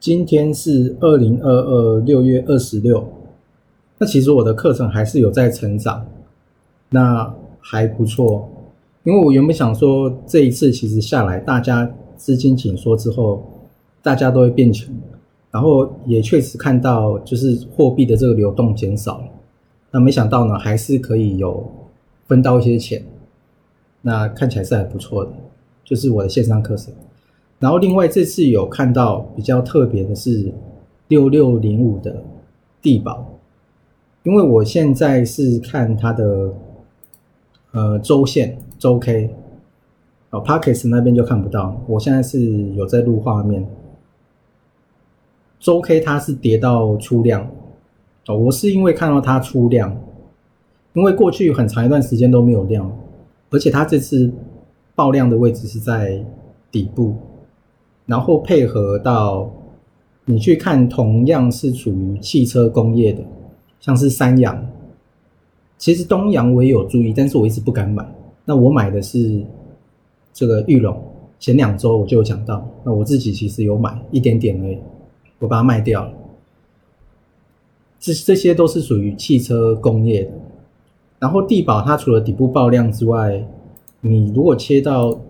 今天是二零二二六月二十六，那其实我的课程还是有在成长，那还不错。因为我原本想说这一次其实下来，大家资金紧缩之后，大家都会变穷，然后也确实看到就是货币的这个流动减少了。那没想到呢，还是可以有分到一些钱，那看起来是还不错的，就是我的线上课程。然后另外这次有看到比较特别的是六六零五的地保，因为我现在是看它的呃周线周 K，哦 p a c k e s 那边就看不到，我现在是有在录画面，周 K 它是跌到出量，哦我是因为看到它出量，因为过去很长一段时间都没有量，而且它这次爆量的位置是在底部。然后配合到你去看，同样是属于汽车工业的，像是三洋，其实东洋我也有注意，但是我一直不敢买。那我买的是这个玉龙，前两周我就有讲到，那我自己其实有买一点点而已，我把它卖掉了。这这些都是属于汽车工业的。然后地保它除了底部爆量之外，你如果切到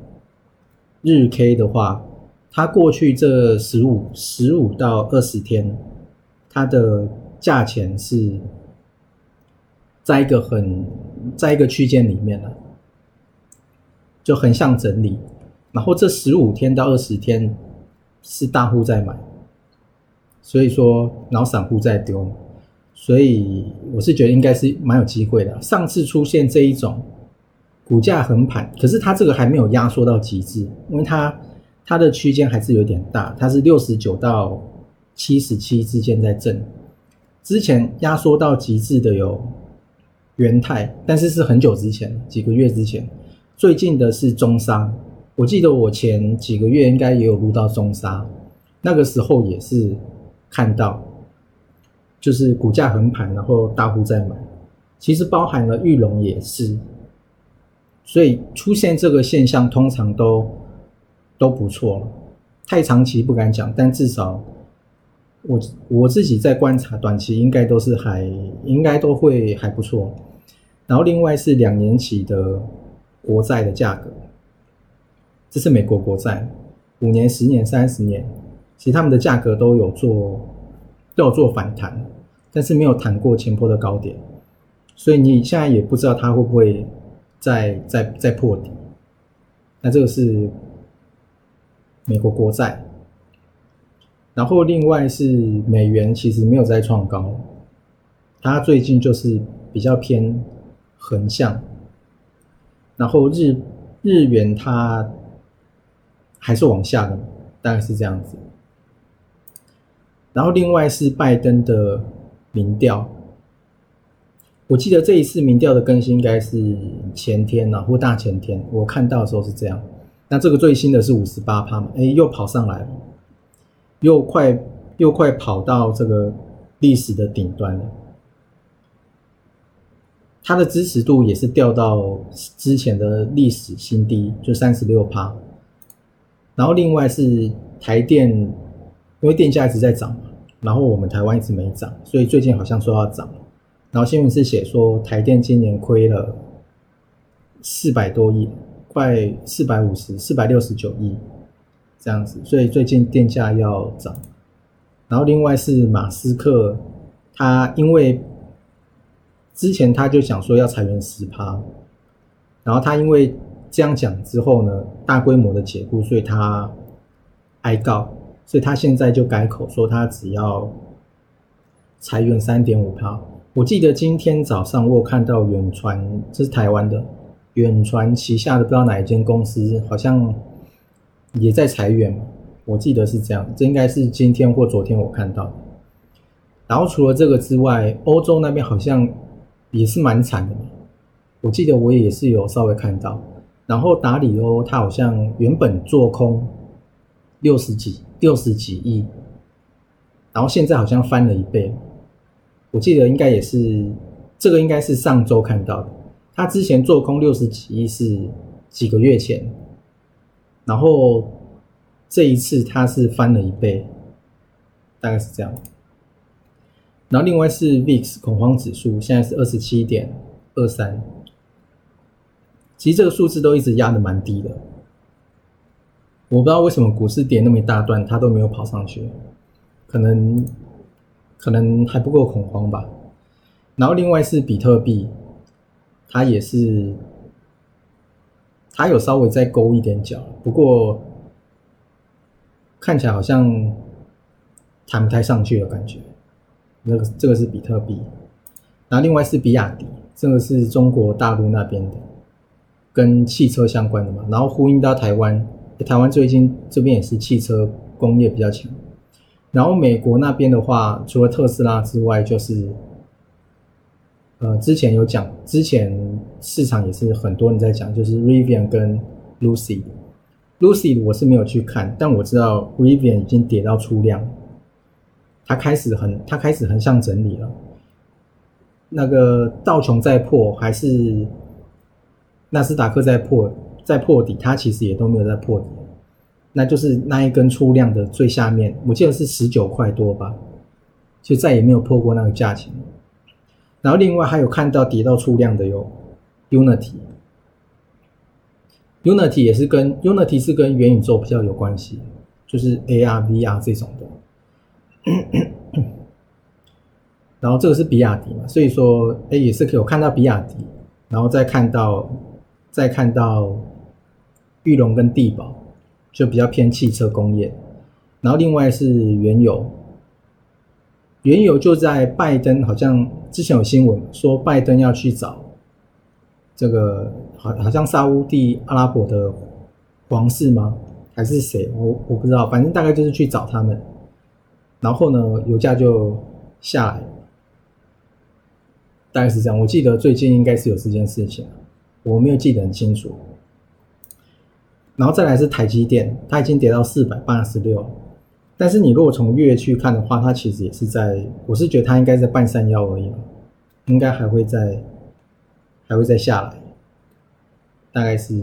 日 K 的话。它过去这十五十五到二十天，它的价钱是在一个很在一个区间里面了，就很像整理。然后这十五天到二十天是大户在买，所以说然后散户在丢，所以我是觉得应该是蛮有机会的。上次出现这一种股价横盘，可是它这个还没有压缩到极致，因为它。它的区间还是有点大，它是六十九到七十七之间在震。之前压缩到极致的有元泰，但是是很久之前，几个月之前。最近的是中沙，我记得我前几个月应该也有录到中沙，那个时候也是看到，就是股价横盘，然后大户在买。其实包含了玉龙也是，所以出现这个现象通常都。都不错了，太长期不敢讲，但至少我我自己在观察，短期应该都是还应该都会还不错。然后另外是两年期的国债的价格，这是美国国债，五年、十年、三十年，其实他们的价格都有做都有做反弹，但是没有弹过前波的高点，所以你现在也不知道它会不会再再再破底。那这个是。美国国债，然后另外是美元，其实没有再创高，它最近就是比较偏横向，然后日日元它还是往下的，大概是这样子。然后另外是拜登的民调，我记得这一次民调的更新应该是前天呐，或大前天，我看到的时候是这样。那这个最新的是五十八趴嘛？哎，又跑上来了，又快又快跑到这个历史的顶端了。它的支持度也是掉到之前的历史新低，就三十六趴。然后另外是台电，因为电价一直在涨嘛，然后我们台湾一直没涨，所以最近好像说要涨。然后新闻是写说台电今年亏了四百多亿。快四百五十四百六十九亿这样子，所以最近电价要涨。然后另外是马斯克，他因为之前他就想说要裁员十趴，然后他因为这样讲之后呢，大规模的解雇，所以他哀告，所以他现在就改口说他只要裁员三点五趴。我记得今天早上我看到远传，这是台湾的。远传旗下的不知道哪一间公司，好像也在裁员，我记得是这样，这应该是今天或昨天我看到。然后除了这个之外，欧洲那边好像也是蛮惨的。我记得我也是有稍微看到。然后达里欧他好像原本做空六十几六十几亿，然后现在好像翻了一倍。我记得应该也是这个，应该是上周看到的。他之前做空六十几亿是几个月前，然后这一次他是翻了一倍，大概是这样。然后另外是 VIX 恐慌指数，现在是二十七点二三，其实这个数字都一直压的蛮低的。我不知道为什么股市跌那么一大段，它都没有跑上去，可能可能还不够恐慌吧。然后另外是比特币，它也是，它有稍微再勾一点脚，不过看起来好像弹不太上去的感觉。那个这个是比特币，然后另外是比亚迪，这个是中国大陆那边的，跟汽车相关的嘛，然后呼应到台湾，台湾最近这边也是汽车工业比较强，然后美国那边的话，除了特斯拉之外，就是呃之前有讲，之前市场也是很多人在讲，就是 Rivian 跟 Lucy，Lucy 我是没有去看，但我知道 Rivian 已经跌到出量。它开始很，它开始横向整理了。那个道琼在破，还是纳斯达克在破，在破底，它其实也都没有在破底。那就是那一根出量的最下面，我记得是十九块多吧，就再也没有破过那个价钱。然后另外还有看到跌到出量的有 Unity，Unity 也是跟 Unity 是跟元宇宙比较有关系，就是 AR、VR 这种的。然后这个是比亚迪嘛，所以说，哎，也是可以看到比亚迪，然后再看到，再看到玉龙跟地宝，就比较偏汽车工业。然后另外是原油，原油就在拜登好像之前有新闻说拜登要去找这个，好好像沙地阿拉伯的皇室吗？还是谁？我我不知道，反正大概就是去找他们。然后呢，油价就下来，大概是这样。我记得最近应该是有这件事情，我没有记得很清楚。然后再来是台积电，它已经跌到四百八十六，但是你如果从月去看的话，它其实也是在，我是觉得它应该在半山腰而已，应该还会再还会再下来，大概是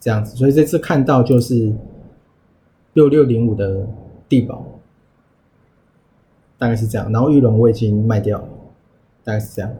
这样子。所以这次看到就是六六零五的地保。大概是这样，然后玉龙我已经卖掉了，大概是这样。